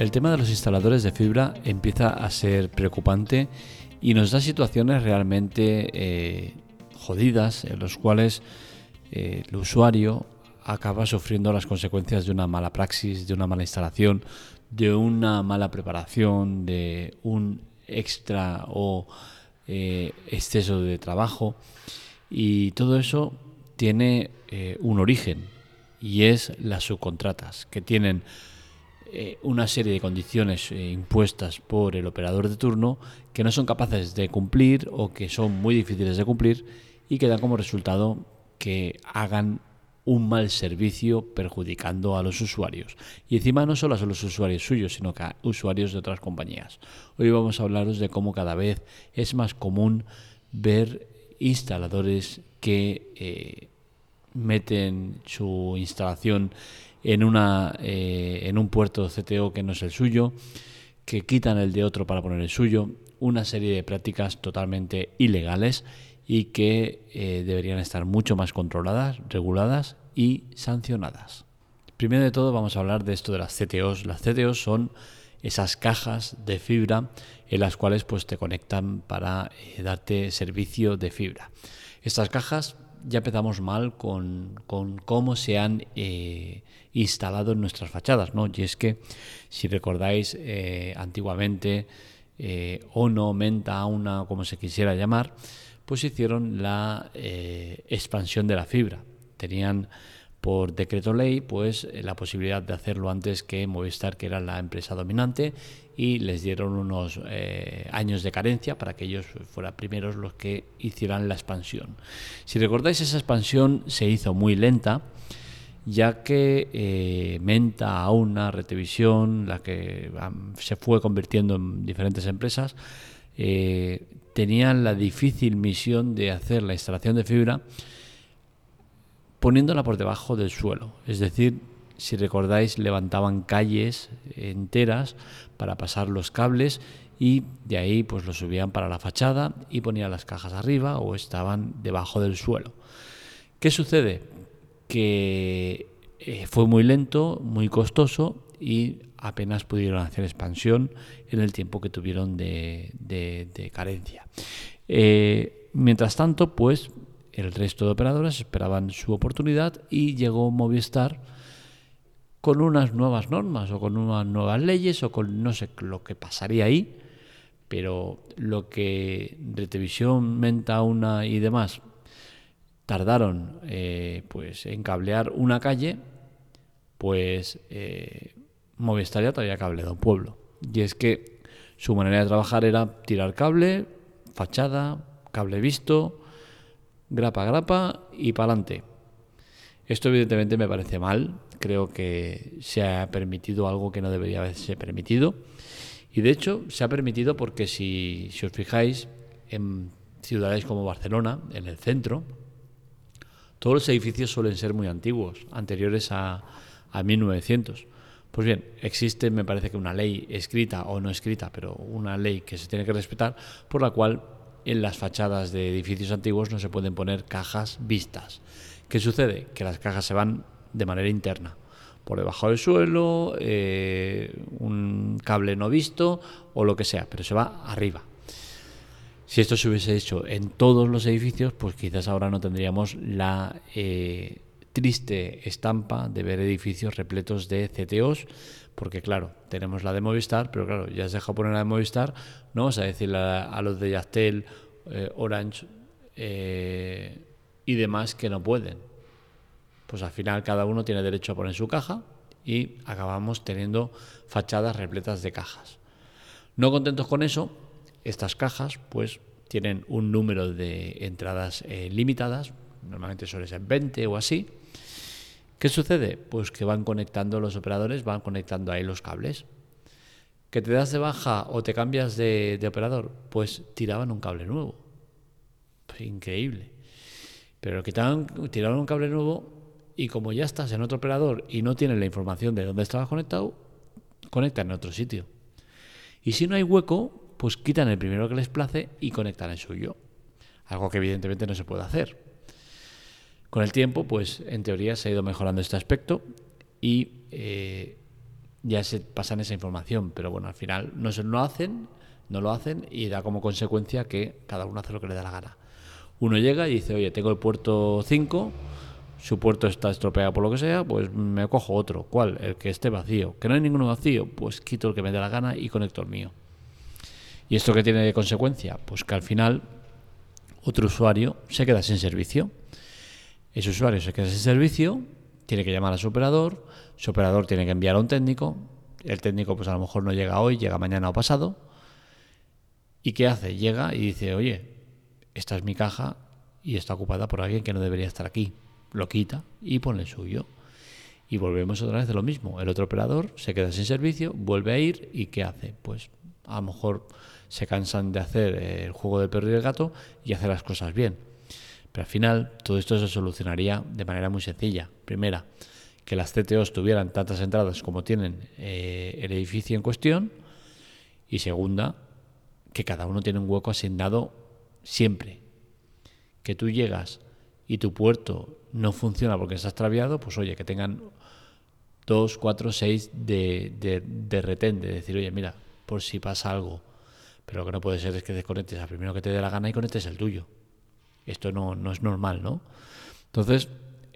El tema de los instaladores de fibra empieza a ser preocupante y nos da situaciones realmente eh, jodidas en los cuales eh, el usuario acaba sufriendo las consecuencias de una mala praxis, de una mala instalación, de una mala preparación, de un extra o eh, exceso de trabajo. Y todo eso tiene un origen y es las subcontratas que tienen eh, una serie de condiciones eh, impuestas por el operador de turno que no son capaces de cumplir o que son muy difíciles de cumplir y que dan como resultado que hagan un mal servicio perjudicando a los usuarios. Y encima no solo a los usuarios suyos, sino que a usuarios de otras compañías. Hoy vamos a hablaros de cómo cada vez es más común ver instaladores que eh, meten su instalación en, una, eh, en un puerto CTO que no es el suyo, que quitan el de otro para poner el suyo, una serie de prácticas totalmente ilegales y que eh, deberían estar mucho más controladas, reguladas y sancionadas. Primero de todo vamos a hablar de esto de las CTOs. Las CTOs son esas cajas de fibra en las cuales pues te conectan para eh, darte servicio de fibra. Estas cajas ya empezamos mal con, cómo se han eh, instalado en nuestras fachadas, ¿no? Y es que, si recordáis, eh, antiguamente, eh, Ono, Menta, Auna, como se quisiera llamar, pues hicieron la expansión de la fibra. Tenían por decreto ley pues la posibilidad de hacerlo antes que Movistar, que era la empresa dominante, y les dieron unos eh, años de carencia para que ellos fueran primeros los que hicieran la expansión. Si recordáis, esa expansión se hizo muy lenta, ya que eh, Menta, Auna, Retevisión, la que se fue convirtiendo en diferentes empresas, eh, tenían la difícil misión de hacer la instalación de fibra poniéndola por debajo del suelo, es decir, si recordáis, levantaban calles enteras para pasar los cables y de ahí pues los subían para la fachada y ponían las cajas arriba o estaban debajo del suelo. ¿Qué sucede? Que eh, fue muy lento, muy costoso y apenas pudieron hacer expansión en el tiempo que tuvieron de, carencia. Eh, mientras tanto, pues el resto de operadores esperaban su oportunidad y llegó Movistar con unas nuevas normas o con unas nuevas leyes o con no sé lo que pasaría ahí, pero lo que Retevisión, Menta, Una y demás tardaron eh, pues en cablear una calle, pues eh, Movistar ya todavía cableado un pueblo. Y es que su manera de trabajar era tirar cable, fachada, cable visto, grapa grapa y para adelante. Esto evidentemente me parece mal, creo que se ha permitido algo que no debería haberse permitido. Y de hecho se ha permitido porque si, os fijáis en ciudades como Barcelona, en el centro, todos los edificios suelen ser muy antiguos, anteriores a, a 1900. Pues bien, existe, me parece que una ley escrita o no escrita, pero una ley que se tiene que respetar, por la cual en las fachadas de edificios antiguos no se pueden poner cajas vistas. ¿Qué sucede? Que las cajas se van de manera interna. Por debajo del suelo, eh, un cable no visto o lo que sea, pero se va arriba. Si esto se hubiese hecho en todos los edificios, pues quizás ahora no tendríamos la eh, triste estampa de ver edificios repletos de CTOs, porque claro, tenemos la de Movistar, pero claro, ya has dejado poner la de Movistar, no vamos a decirle a, los de Yastel, eh, Orange y demás que no pueden pues al final cada uno tiene derecho a poner su caja y acabamos teniendo fachadas repletas de cajas. No contentos con eso, estas cajas pues tienen un número de entradas eh, limitadas, normalmente suele ser 20 o así. ¿Qué sucede? Pues que van conectando los operadores, van conectando ahí los cables. ¿Que te das de baja o te cambias de, operador? Pues tiraban un cable nuevo. Pues increíble. Pero que tiraban un cable nuevo y como ya estás en otro operador y no tienes la información de dónde estabas conectado, conectan en otro sitio. Y si no hay hueco, pues quitan el primero que les place y conectan el suyo. Algo que evidentemente no se puede hacer. Con el tiempo, pues en teoría se ha ido mejorando este aspecto y eh, ya se pasan esa información, pero bueno, al final no se lo hacen, no lo hacen y da como consecuencia que cada uno hace lo que le da la gana. Uno llega y dice, oye, tengo el puerto 5, su puerto está estropeado por lo que sea, pues me cojo otro. ¿Cuál? El que esté vacío. ¿Que no hay ninguno vacío? Pues quito el que me dé la gana y conecto el mío. ¿Y esto qué tiene de consecuencia? Pues que al final otro usuario se queda sin servicio. Ese usuario se queda sin servicio, tiene que llamar a su operador, su operador tiene que enviar a un técnico, el técnico pues a lo mejor no llega hoy, llega mañana o pasado. ¿Y qué hace? Llega y dice, oye, esta es mi caja y está ocupada por alguien que no debería estar aquí. Lo quita y pone el suyo. Y volvemos otra vez de lo mismo. El otro operador se queda sin servicio, vuelve a ir y ¿qué hace? Pues a lo mejor se cansan de hacer el juego del perro y el gato y hacer las cosas bien. Pero al final todo esto se solucionaría de manera muy sencilla. Primera, que las CTOs tuvieran tantas entradas como tienen eh, el edificio en cuestión. Y segunda, que cada uno tiene un hueco asignado siempre. Que tú llegas y tu puerto no funciona porque está extraviado, pues oye, que tengan dos, cuatro, seis de, de, de retén, de decir, oye, mira, por si pasa algo, pero lo que no puede ser es que desconectes al primero que te dé la gana y conectes el tuyo. Esto no, no es normal, ¿no? Entonces,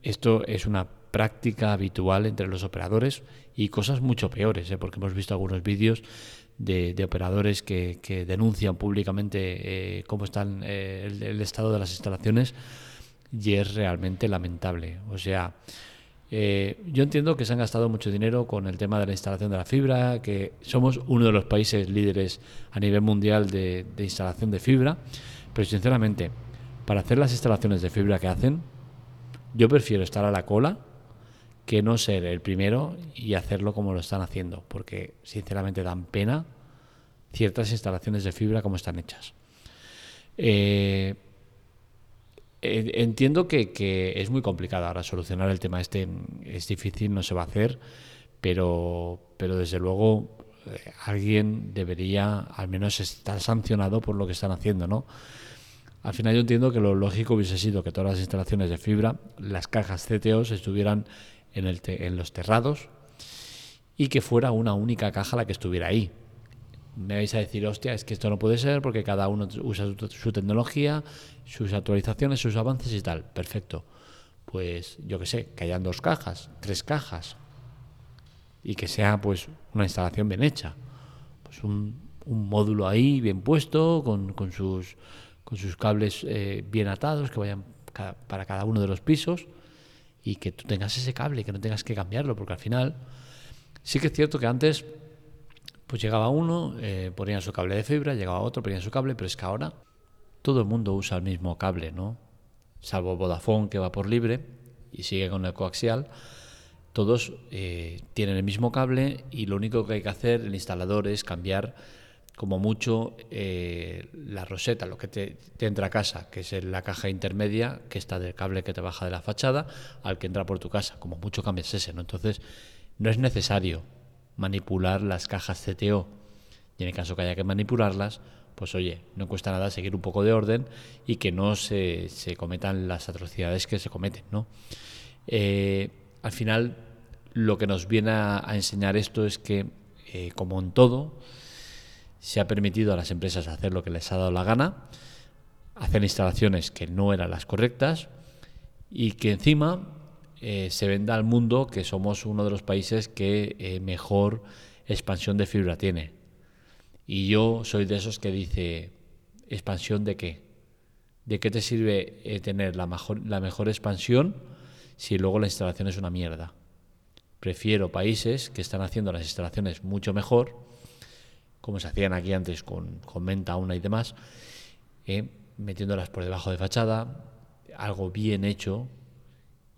esto es una práctica habitual entre los operadores y cosas mucho peores, ¿eh? porque hemos visto algunos vídeos de, operadores que, denuncian públicamente eh, cómo están eh, el, estado de las instalaciones y es realmente lamentable. O sea, eh, yo entiendo que se han gastado mucho dinero con el tema de la instalación de la fibra, que somos uno de los países líderes a nivel mundial de, instalación de fibra, pero sinceramente, para hacer las instalaciones de fibra que hacen, yo prefiero estar a la cola que no ser el primero y hacerlo como lo están haciendo, porque sinceramente dan pena ciertas instalaciones de fibra como están hechas. Eh, entiendo que, es muy complicado ahora solucionar el tema este, es difícil, no se va a hacer, pero, pero desde luego eh, alguien debería al menos estar sancionado por lo que están haciendo, ¿no? Al final yo entiendo que lo lógico hubiese sido que todas las instalaciones de fibra, las cajas CTOs estuvieran en, el en los terrados y que fuera una única caja la que estuviera ahí me vais a decir, hostia, es que esto no puede ser porque cada uno usa su, tecnología, sus actualizaciones, sus avances y tal. Perfecto. Pues yo que sé, que hayan dos cajas, tres cajas y que sea pues una instalación bien hecha. Pues un, módulo ahí bien puesto, con, sus, con sus cables eh, bien atados que vayan para cada uno de los pisos y que tú tengas ese cable, que no tengas que cambiarlo, porque al final sí que es cierto que antes pues llegaba uno, eh, ponía su cable de fibra, llegaba otro, ponía su cable, pero es que ahora todo el mundo usa el mismo cable, ¿no? Salvo Vodafone que va por libre y sigue con el coaxial. Todos eh, tienen el mismo cable y lo único que hay que hacer el instalador es cambiar como mucho eh, la roseta, lo que te, entra a casa, que es la caja intermedia que está del cable que te baja de la fachada al que entra por tu casa. Como mucho cambias ese, ¿no? Entonces no es necesario manipular las cajas CTO. Y en el caso que haya que manipularlas, pues oye, no cuesta nada seguir un poco de orden y que no se, se cometan las atrocidades que se cometen, ¿no? Eh, al final, lo que nos viene a, enseñar esto es que, eh, como en todo, se ha permitido a las empresas hacer lo que les ha dado la gana, hacer instalaciones que no eran las correctas y que encima eh, se venda al mundo que somos uno de los países que eh, mejor expansión de fibra tiene. Y yo soy de esos que dice, ¿expansión de qué? ¿De qué te sirve eh, tener la mejor, la mejor expansión si luego la instalación es una mierda? Prefiero países que están haciendo las instalaciones mucho mejor, como se hacían aquí antes con, con Menta, Una y demás, metiéndolas por debajo de fachada, algo bien hecho,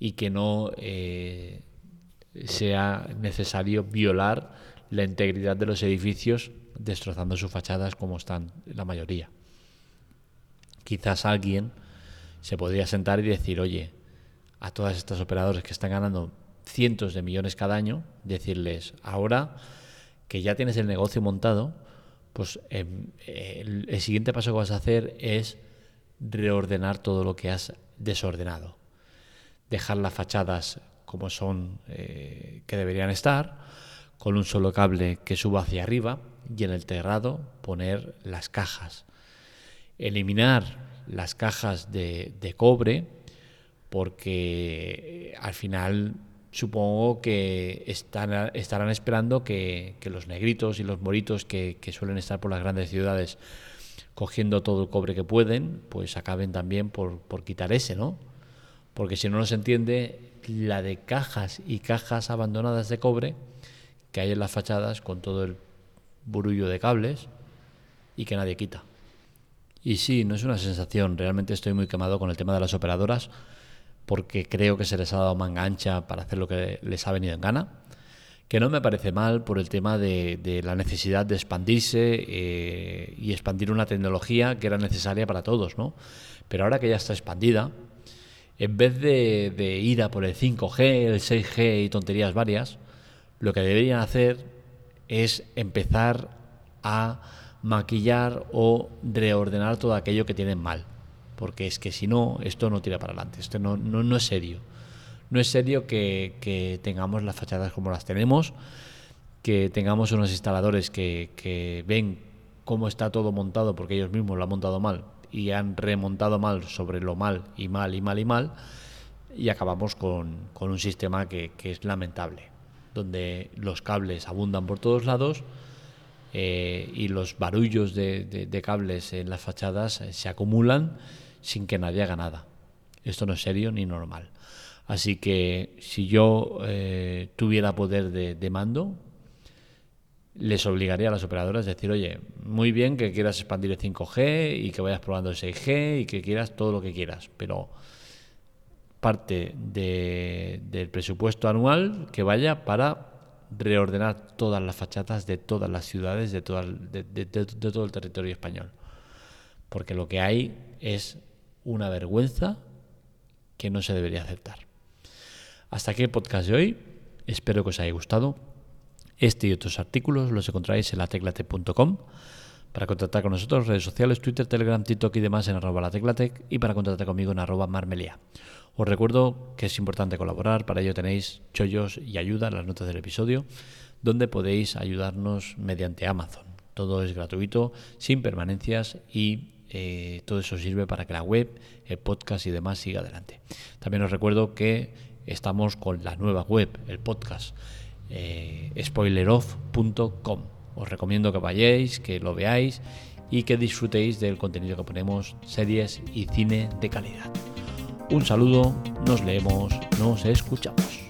y que no eh, sea necesario violar la integridad de los edificios destrozando sus fachadas como están la mayoría. Quizás alguien se podría sentar y decir, oye, a todas estas operadores que están ganando cientos de millones cada año, decirles, ahora que ya tienes el negocio montado, pues em, el, siguiente paso que vas a hacer es reordenar todo lo que has desordenado dejar las fachadas como son, eh, que deberían estar, con un solo cable que suba hacia arriba y en el terrado poner las cajas. Eliminar las cajas de, cobre porque al final supongo que estarán esperando que, los negritos y los moritos que, suelen estar por las grandes ciudades cogiendo todo el cobre que pueden, pues acaben también por, por quitar ese, ¿no? Porque si no nos entiende, la de cajas y cajas abandonadas de cobre que hay en las fachadas con todo el burullo de cables y que nadie quita. Y sí, no es una sensación, realmente estoy muy quemado con el tema de las operadoras porque creo que se les ha dado manga ancha para hacer lo que les ha venido en gana, que no me parece mal por el tema de, la necesidad de expandirse eh, y expandir una tecnología que era necesaria para todos, ¿no? Pero ahora que ya está expandida, en vez de, de ir a por el 5G, el 6G y tonterías varias, lo que deberían hacer es empezar a maquillar o reordenar todo aquello que tienen mal. Porque es que si no, esto no tira para adelante. Esto no, no, es serio. No es serio que, tengamos las fachadas como las tenemos, que tengamos unos instaladores que, que ven cómo está todo montado porque ellos mismos lo han montado mal y han remontado mal sobre lo mal y mal y mal y mal y acabamos con, un sistema que, es lamentable, donde los cables abundan por todos lados eh, y los barullos de, cables en las fachadas se acumulan sin que nadie haga nada. Esto no es serio ni normal. Así que si yo eh, tuviera poder de mando, les obligaría a las operadoras a decir, oye, muy bien que quieras expandir el 5G y que vayas probando el 6G y que quieras todo lo que quieras, pero parte del presupuesto anual que vaya para reordenar todas las fachadas de todas las ciudades de, de, todo el territorio español. Porque lo que hay es una vergüenza que no se debería aceptar. Hasta aquí el podcast de hoy. Espero que os haya gustado. Este y otros artículos los encontráis en lateclate.com. Para contactar con nosotros, redes sociales, Twitter, Telegram, TikTok y demás en arroba lateclatec y para contactar conmigo en arroba marmelia. Os recuerdo que es importante colaborar, para ello tenéis chollos y ayuda en las notas del episodio, donde podéis ayudarnos mediante Amazon. Todo es gratuito, sin permanencias y eh, todo eso sirve para que la web, el podcast y demás siga adelante. También os recuerdo que estamos con la nueva web, el podcast eh, spoileroff.com. Os recomiendo que vayáis, que lo veáis y que disfrutéis del contenido que ponemos, series y cine de calidad. Un saludo, nos leemos, nos escuchamos.